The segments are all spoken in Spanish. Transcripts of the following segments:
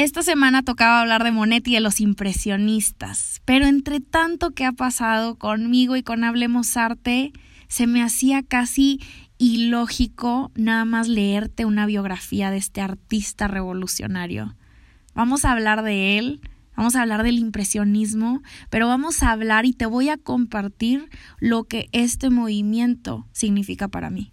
Esta semana tocaba hablar de Monet y de los impresionistas, pero entre tanto que ha pasado conmigo y con Hablemos Arte, se me hacía casi ilógico nada más leerte una biografía de este artista revolucionario. Vamos a hablar de él, vamos a hablar del impresionismo, pero vamos a hablar y te voy a compartir lo que este movimiento significa para mí.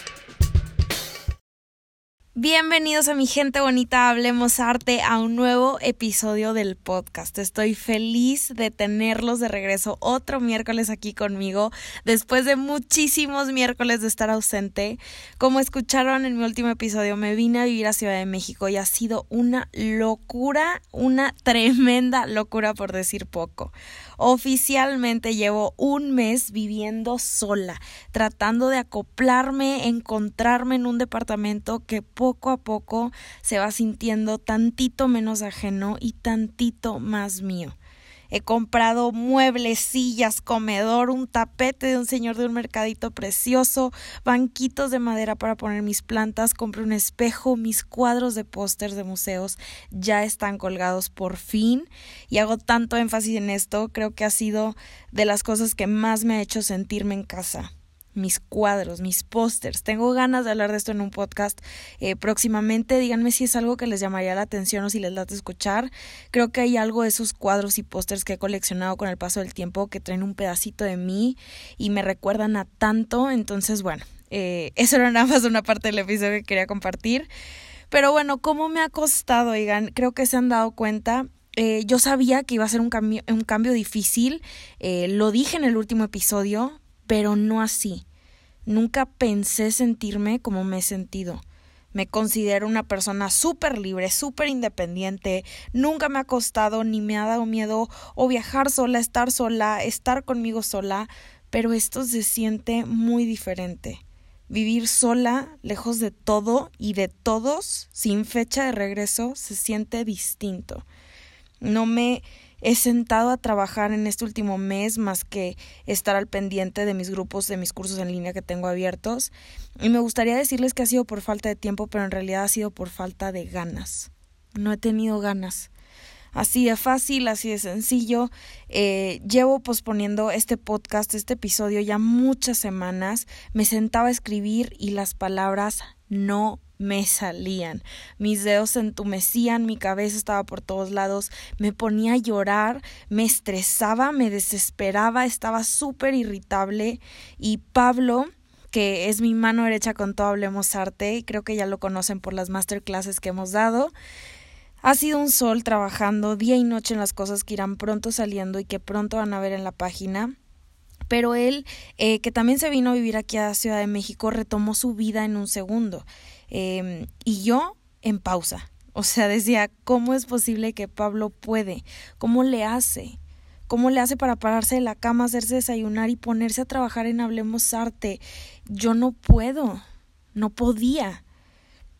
Bienvenidos a mi gente bonita, hablemos arte, a un nuevo episodio del podcast. Estoy feliz de tenerlos de regreso otro miércoles aquí conmigo, después de muchísimos miércoles de estar ausente. Como escucharon en mi último episodio, me vine a vivir a Ciudad de México y ha sido una locura, una tremenda locura por decir poco. Oficialmente llevo un mes viviendo sola, tratando de acoplarme, encontrarme en un departamento que poco a poco se va sintiendo tantito menos ajeno y tantito más mío. He comprado muebles, sillas, comedor, un tapete de un señor de un mercadito precioso, banquitos de madera para poner mis plantas, compré un espejo, mis cuadros de pósters de museos ya están colgados por fin. Y hago tanto énfasis en esto, creo que ha sido de las cosas que más me ha hecho sentirme en casa mis cuadros, mis pósters. Tengo ganas de hablar de esto en un podcast eh, próximamente. Díganme si es algo que les llamaría la atención o si les da de escuchar. Creo que hay algo de esos cuadros y pósters que he coleccionado con el paso del tiempo que traen un pedacito de mí y me recuerdan a tanto. Entonces, bueno, eh, eso era nada más una parte del episodio que quería compartir. Pero bueno, ¿cómo me ha costado? Oigan, creo que se han dado cuenta. Eh, yo sabía que iba a ser un cambio, un cambio difícil, lo dije en el último episodio, pero no así. Nunca pensé sentirme como me he sentido. Me considero una persona súper libre, súper independiente. Nunca me ha costado ni me ha dado miedo o viajar sola, estar sola, estar conmigo sola, pero esto se siente muy diferente. Vivir sola, lejos de todo y de todos, sin fecha de regreso, se siente distinto. No me he sentado a trabajar en este último mes más que estar al pendiente de mis grupos, de mis cursos en línea que tengo abiertos. Y me gustaría decirles que ha sido por falta de tiempo, pero en realidad ha sido por falta de ganas. No he tenido ganas. Así de fácil, así de sencillo. Eh, llevo posponiendo este podcast, este episodio ya muchas semanas. Me sentaba a escribir y las palabras no me salían. Mis dedos se entumecían, mi cabeza estaba por todos lados, me ponía a llorar, me estresaba, me desesperaba, estaba súper irritable y Pablo que es mi mano derecha con todo Hablemos Arte, y creo que ya lo conocen por las masterclasses que hemos dado. Ha sido un sol trabajando día y noche en las cosas que irán pronto saliendo y que pronto van a ver en la página pero él, eh, que también se vino a vivir aquí a Ciudad de México, retomó su vida en un segundo. Em, y yo en pausa. O sea, decía, ¿cómo es posible que Pablo puede? ¿Cómo le hace? ¿Cómo le hace para pararse de la cama, hacerse desayunar y ponerse a trabajar en Hablemos Arte? Yo no puedo, no podía.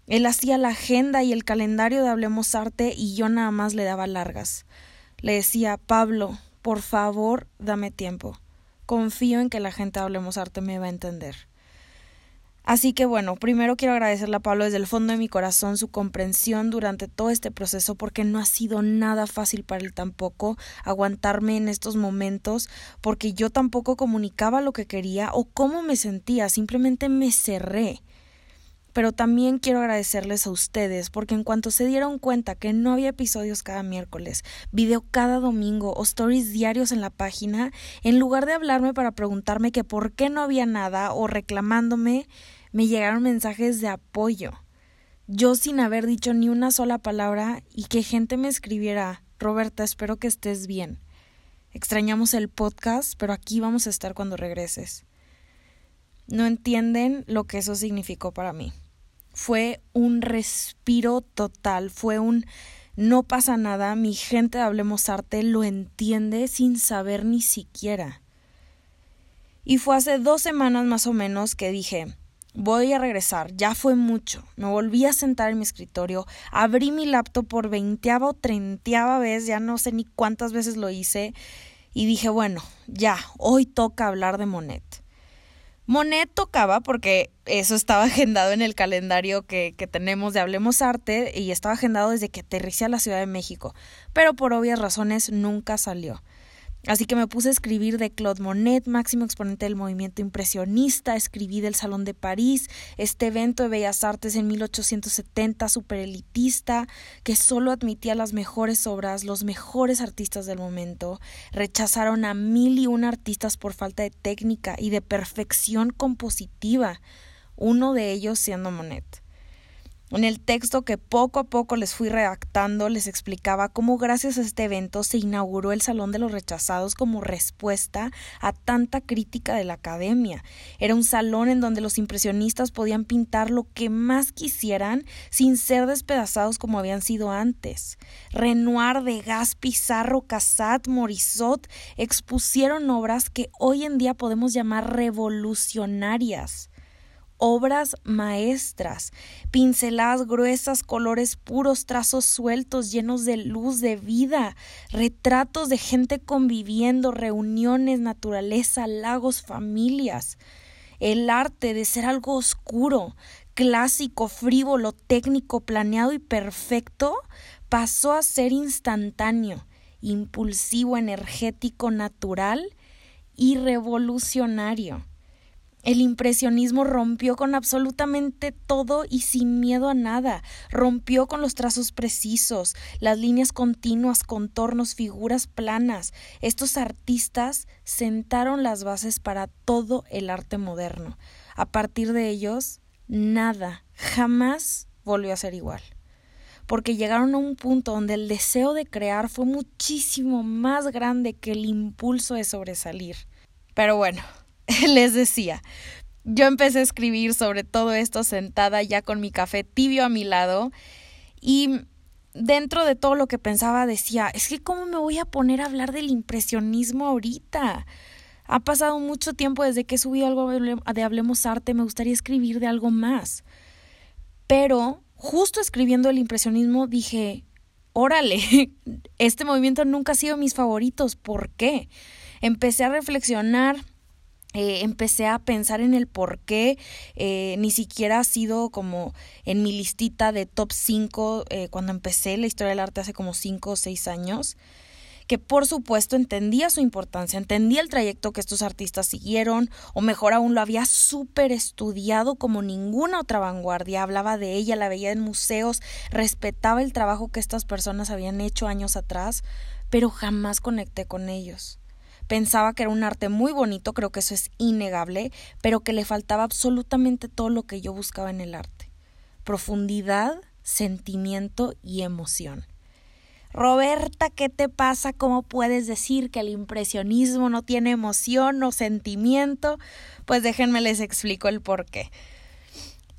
Él hacía la agenda y el calendario de Hablemos Arte y yo nada más le daba largas. Le decía, Pablo, por favor, dame tiempo confío en que la gente Hablemos Arte me va a entender. Así que bueno, primero quiero agradecerle a Pablo desde el fondo de mi corazón su comprensión durante todo este proceso porque no ha sido nada fácil para él tampoco aguantarme en estos momentos porque yo tampoco comunicaba lo que quería o cómo me sentía, simplemente me cerré. Pero también quiero agradecerles a ustedes porque en cuanto se dieron cuenta que no había episodios cada miércoles, video cada domingo o stories diarios en la página, en lugar de hablarme para preguntarme que por qué no había nada o reclamándome, me llegaron mensajes de apoyo. Yo sin haber dicho ni una sola palabra y que gente me escribiera, Roberta, espero que estés bien. Extrañamos el podcast, pero aquí vamos a estar cuando regreses. No entienden lo que eso significó para mí. Fue un respiro total, fue un no pasa nada, mi gente de Hablemos Arte lo entiende sin saber ni siquiera. Y fue hace dos semanas más o menos que dije, voy a regresar, ya fue mucho. Me volví a sentar en mi escritorio, abrí mi laptop por veinteava o treintaava vez, ya no sé ni cuántas veces lo hice, y dije, bueno, ya, hoy toca hablar de Monet. Monet tocaba porque eso estaba agendado en el calendario que, que, tenemos de Hablemos Arte y estaba agendado desde que aterricé a la Ciudad de México, pero por obvias razones nunca salió. Así que me puse a escribir de Claude Monet, máximo exponente del movimiento impresionista, escribí del Salón de París, este evento de bellas artes en 1870 superelitista, que solo admitía las mejores obras, los mejores artistas del momento. Rechazaron a mil y un artistas por falta de técnica y de perfección compositiva, uno de ellos siendo Monet. En el texto que poco a poco les fui redactando les explicaba cómo gracias a este evento se inauguró el Salón de los Rechazados como respuesta a tanta crítica de la academia. Era un salón en donde los impresionistas podían pintar lo que más quisieran sin ser despedazados como habían sido antes. Renoir, Degas, Pizarro, Casat, Morisot expusieron obras que hoy en día podemos llamar revolucionarias obras maestras, pinceladas gruesas, colores puros, trazos sueltos, llenos de luz, de vida, retratos de gente conviviendo, reuniones, naturaleza, lagos, familias. El arte de ser algo oscuro, clásico, frívolo, técnico, planeado y perfecto, pasó a ser instantáneo, impulsivo, energético, natural y revolucionario. El impresionismo rompió con absolutamente todo y sin miedo a nada, rompió con los trazos precisos, las líneas continuas, contornos, figuras planas. Estos artistas sentaron las bases para todo el arte moderno. A partir de ellos, nada, jamás volvió a ser igual porque llegaron a un punto donde el deseo de crear fue muchísimo más grande que el impulso de sobresalir. Pero bueno, les decía, yo empecé a escribir sobre todo esto sentada ya con mi café tibio a mi lado y dentro de todo lo que pensaba decía, es que cómo me voy a poner a hablar del impresionismo ahorita. Ha pasado mucho tiempo desde que he subido algo de Hablemos Arte, me gustaría escribir de algo más. Pero justo escribiendo el impresionismo dije, órale, este movimiento nunca ha sido mis favoritos, ¿por qué? Empecé a reflexionar eh, empecé a pensar en el por qué eh, ni siquiera ha sido como en mi listita de top 5 eh, cuando empecé la historia del arte hace como 5 o 6 años que por supuesto entendía su importancia, entendía el trayecto que estos artistas siguieron, o mejor aún lo había súper estudiado como ninguna otra vanguardia, hablaba de ella, la veía en museos, respetaba el trabajo que estas personas habían hecho años atrás, pero jamás conecté con ellos. Pensaba que era un arte muy bonito, creo que eso es innegable, pero que le faltaba absolutamente todo lo que yo buscaba en el arte. Profundidad, sentimiento y emoción. Roberta, ¿qué te pasa? ¿Cómo puedes decir que el impresionismo no tiene emoción o sentimiento? Pues déjenme les explico el por qué.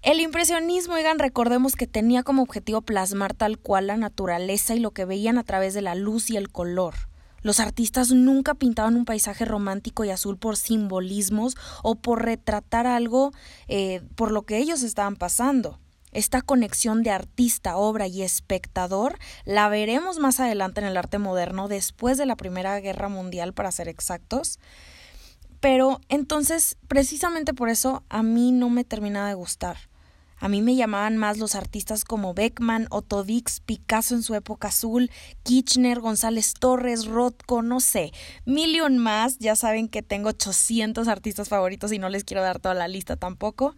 El impresionismo, oigan, recordemos que tenía como objetivo plasmar tal cual la naturaleza y lo que veían a través de la luz y el color. Los artistas nunca pintaban un paisaje romántico y azul por simbolismos o por retratar algo eh, por lo que ellos estaban pasando. Esta conexión de artista, obra y espectador la veremos más adelante en el arte moderno, después de la Primera Guerra Mundial, para ser exactos. Pero entonces, precisamente por eso, a mí no me terminaba de gustar. A mí me llamaban más los artistas como Beckman, Otto Dix, Picasso en su época azul, Kirchner, González Torres, Rothko, no sé, millón más. Ya saben que tengo 800 artistas favoritos y no les quiero dar toda la lista tampoco.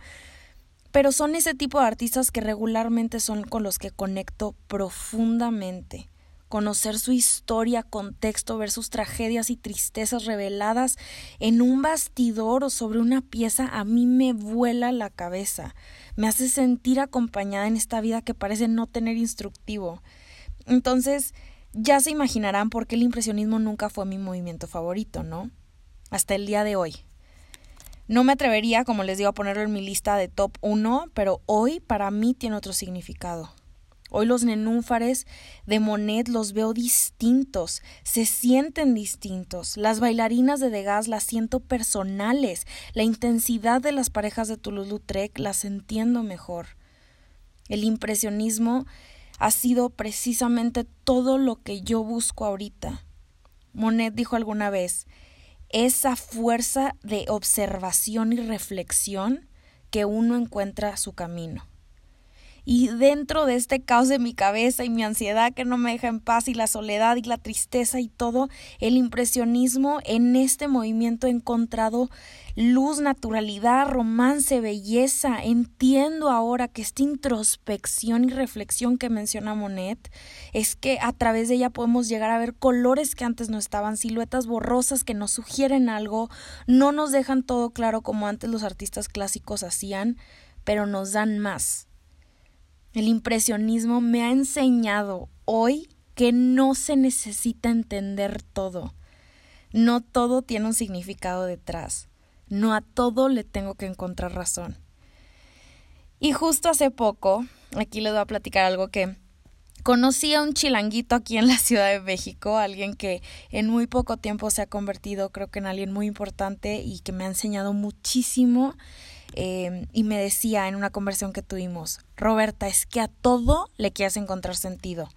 Pero son ese tipo de artistas que regularmente son con los que conecto profundamente conocer su historia, contexto, ver sus tragedias y tristezas reveladas en un bastidor o sobre una pieza, a mí me vuela la cabeza, me hace sentir acompañada en esta vida que parece no tener instructivo. Entonces, ya se imaginarán por qué el impresionismo nunca fue mi movimiento favorito, ¿no? Hasta el día de hoy. No me atrevería, como les digo, a ponerlo en mi lista de top 1, pero hoy para mí tiene otro significado Hoy los nenúfares de Monet los veo distintos, se sienten distintos. Las bailarinas de Degas las siento personales. La intensidad de las parejas de Toulouse-Lautrec las entiendo mejor. El impresionismo ha sido precisamente todo lo que yo busco ahorita. Monet dijo alguna vez, esa fuerza de observación y reflexión que uno encuentra su camino. Y dentro de este caos de mi cabeza y mi ansiedad que no me deja en paz y la soledad y la tristeza y todo, el impresionismo en este movimiento he encontrado luz, naturalidad, romance, belleza. Entiendo ahora que esta introspección y reflexión que menciona Monet es que a través de ella podemos llegar a ver colores que antes no estaban, siluetas borrosas que nos sugieren algo, no nos dejan todo claro como antes los artistas clásicos hacían, pero nos dan más el impresionismo me ha enseñado hoy que no se necesita entender todo. No todo tiene un significado detrás. No a todo le tengo que encontrar razón. Y justo hace poco, aquí les voy a platicar algo que conocí a un chilanguito aquí en la Ciudad de México, alguien que en muy poco tiempo se ha convertido creo que en alguien muy importante y que me ha enseñado muchísimo Em, y me decía en una conversación que tuvimos, Roberta, es que a todo le quieres encontrar sentido.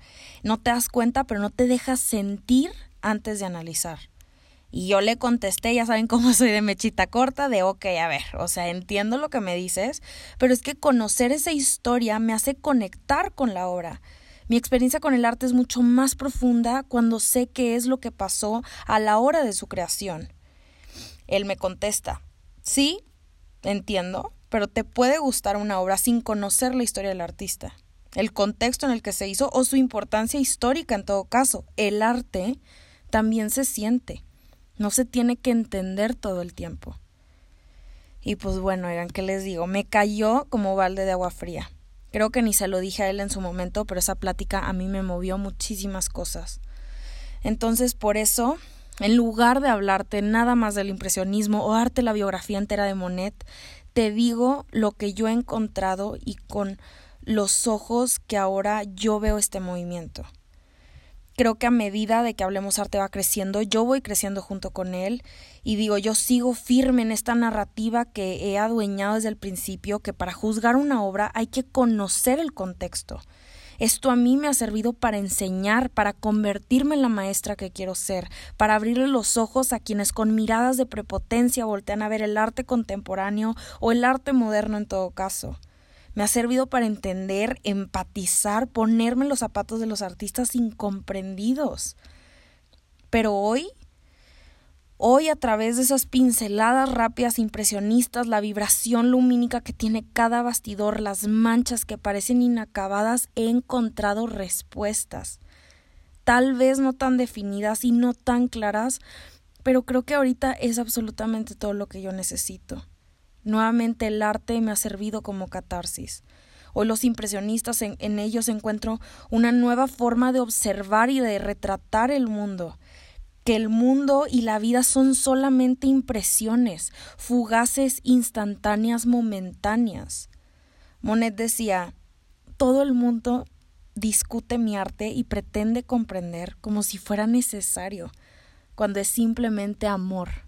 No te das cuenta, pero no te dejas sentir antes de analizar. Y yo le contesté, ya saben cómo soy de mechita corta, de ok, a ver, o sea, entiendo lo que me dices, pero es que conocer esa historia me hace conectar con la obra. Mi experiencia con el arte es mucho más profunda cuando sé qué es lo que pasó a la hora de su creación. Él me contesta, sí, entiendo, pero te puede gustar una obra sin conocer la historia del artista, el contexto en el que se hizo o su importancia histórica en todo caso. El arte también se siente, no se tiene que entender todo el tiempo. Y pues bueno, oigan, ¿qué les digo? Me cayó como balde de agua fría. Creo que ni se lo dije a él en su momento, pero esa plática a mí me movió muchísimas cosas. Entonces, por eso en lugar de hablarte nada más del impresionismo o darte la biografía entera de Monet, te digo lo que yo he encontrado y con los ojos que ahora yo veo este movimiento. Creo que a medida de que Hablemos Arte va creciendo, yo voy creciendo junto con él y digo, yo sigo firme en esta narrativa que he adueñado desde el principio, que para juzgar una obra hay que conocer el contexto. Esto a mí me ha servido para enseñar, para convertirme en la maestra que quiero ser, para abrirle los ojos a quienes con miradas de prepotencia voltean a ver el arte contemporáneo o el arte moderno en todo caso. Me ha servido para entender, empatizar, ponerme en los zapatos de los artistas incomprendidos. Pero hoy Hoy a través de esas pinceladas rápidas impresionistas, la vibración lumínica que tiene cada bastidor, las manchas que parecen inacabadas, he encontrado respuestas. Tal vez no tan definidas y no tan claras, pero creo que ahorita es absolutamente todo lo que yo necesito. Nuevamente el arte me ha servido como catarsis. Hoy los impresionistas en, en ellos encuentro una nueva forma de observar y de retratar el mundo que el mundo y la vida son solamente impresiones, fugaces, instantáneas, momentáneas. Monet decía, todo el mundo discute mi arte y pretende comprender como si fuera necesario, cuando es simplemente amor.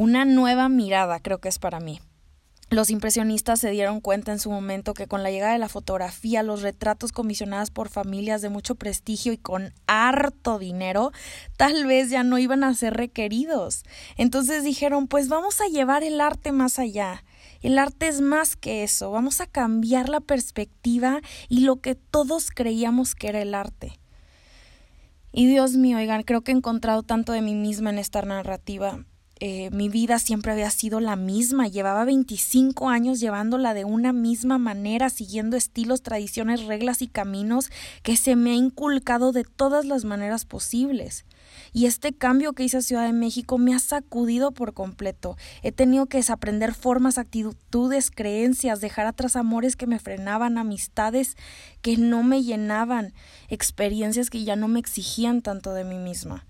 Una nueva mirada creo que es para mí. Los impresionistas se dieron cuenta en su momento que con la llegada de la fotografía, los retratos comisionados por familias de mucho prestigio y con harto dinero, tal vez ya no iban a ser requeridos. Entonces dijeron, pues vamos a llevar el arte más allá. El arte es más que eso, vamos a cambiar la perspectiva y lo que todos creíamos que era el arte. Y Dios mío, oigan, creo que he encontrado tanto de mí misma en esta narrativa. Eh, mi vida siempre había sido la misma. Llevaba 25 años llevándola de una misma manera, siguiendo estilos, tradiciones, reglas y caminos que se me ha inculcado de todas las maneras posibles. Y este cambio que hice a Ciudad de México me ha sacudido por completo. He tenido que desaprender formas, actitudes, creencias, dejar atrás amores que me frenaban, amistades que no me llenaban, experiencias que ya no me exigían tanto de mí misma.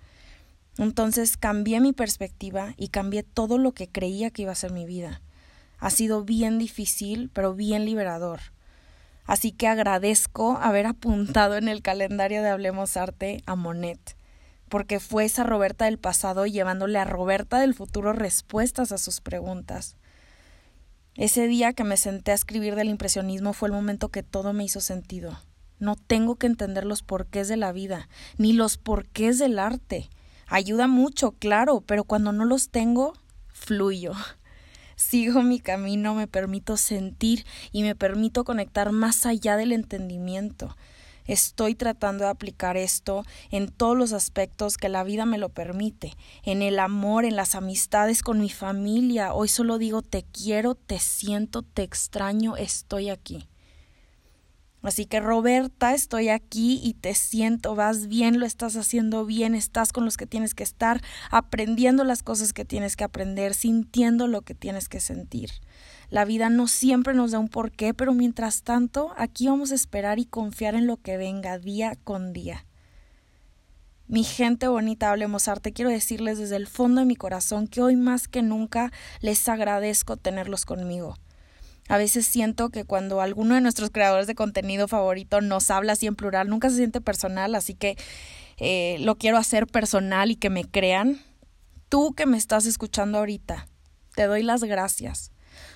Entonces cambié mi perspectiva y cambié todo lo que creía que iba a ser mi vida. Ha sido bien difícil, pero bien liberador. Así que agradezco haber apuntado en el calendario de Hablemos Arte a Monet, porque fue esa Roberta del pasado llevándole a Roberta del futuro respuestas a sus preguntas. Ese día que me senté a escribir del impresionismo fue el momento que todo me hizo sentido. No tengo que entender los porqués de la vida, ni los porqués del arte. Ayuda mucho, claro, pero cuando no los tengo, fluyo. Sigo mi camino, me permito sentir y me permito conectar más allá del entendimiento. Estoy tratando de aplicar esto en todos los aspectos que la vida me lo permite, en el amor, en las amistades con mi familia. Hoy solo digo te quiero, te siento, te extraño, estoy aquí. Así que Roberta, estoy aquí y te siento, vas bien, lo estás haciendo bien, estás con los que tienes que estar, aprendiendo las cosas que tienes que aprender, sintiendo lo que tienes que sentir. La vida no siempre nos da un porqué, pero mientras tanto, aquí vamos a esperar y confiar en lo que venga día con día. Mi gente bonita, hablemos arte, quiero decirles desde el fondo de mi corazón que hoy más que nunca les agradezco tenerlos conmigo. A veces siento que cuando alguno de nuestros creadores de contenido favorito nos habla así en plural, nunca se siente personal, así que eh, lo quiero hacer personal y que me crean. Tú que me estás escuchando ahorita, te doy las gracias.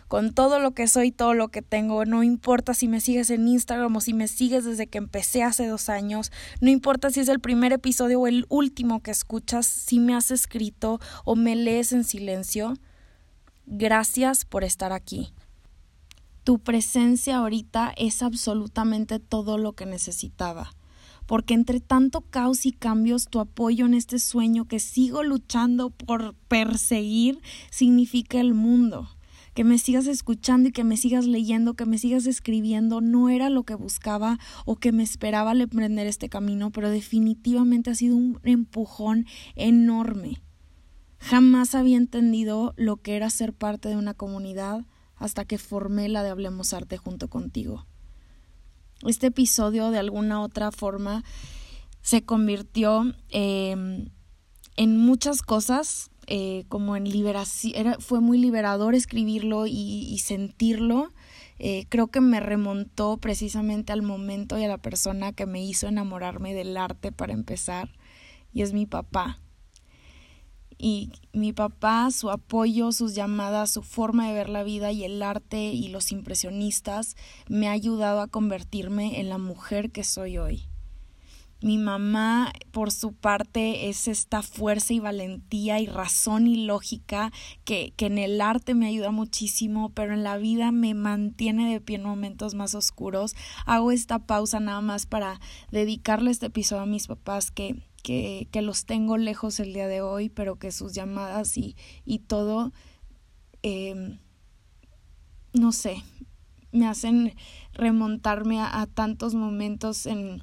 Con todo lo que soy, todo lo que tengo, no importa si me sigues en Instagram o si me sigues desde que empecé hace dos años, no importa si es el primer episodio o el último que escuchas, si me has escrito o me lees en silencio, gracias por estar aquí. Tu presencia ahorita es absolutamente todo lo que necesitaba. Porque entre tanto caos y cambios, tu apoyo en este sueño que sigo luchando por perseguir significa el mundo. Que me sigas escuchando y que me sigas leyendo, que me sigas escribiendo, no era lo que buscaba o que me esperaba al emprender este camino, pero definitivamente ha sido un empujón enorme. Jamás había entendido lo que era ser parte de una comunidad hasta que formé la de Hablemos Arte junto contigo. Este episodio de alguna otra forma se convirtió em, en muchas cosas, eh, como en liberación, fue muy liberador escribirlo y, sentirlo. Eh, creo que me remontó precisamente al momento y a la persona que me hizo enamorarme del arte para empezar, y es mi papá y mi papá, su apoyo, sus llamadas, su forma de ver la vida y el arte y los impresionistas me ha ayudado a convertirme en la mujer que soy hoy. Mi mamá, por su parte, es esta fuerza y valentía y razón y lógica que, que en el arte me ayuda muchísimo, pero en la vida me mantiene de pie en momentos más oscuros. Hago esta pausa nada más para dedicarle este episodio a mis papás que que, que, los tengo lejos el día de hoy, pero que sus llamadas y, y todo, eh, no sé, me hacen remontarme a, tantos momentos en,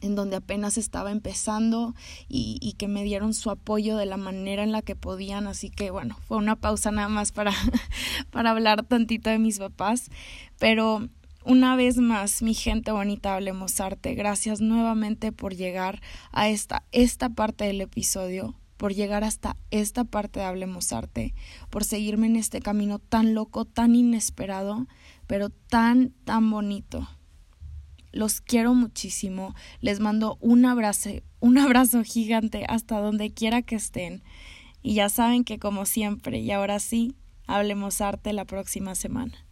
en, donde apenas estaba empezando y, y, que me dieron su apoyo de la manera en la que podían. Así que bueno, fue una pausa nada más para, para hablar tantito de mis papás. Pero una vez más, mi gente bonita, hablemos arte. Gracias nuevamente por llegar a esta, esta parte del episodio, por llegar hasta esta parte de Hablemos Arte, por seguirme en este camino tan loco, tan inesperado, pero tan, tan bonito. Los quiero muchísimo. Les mando un abrazo, un abrazo gigante hasta donde quiera que estén. Y ya saben que como siempre, y ahora sí, hablemos arte la próxima semana.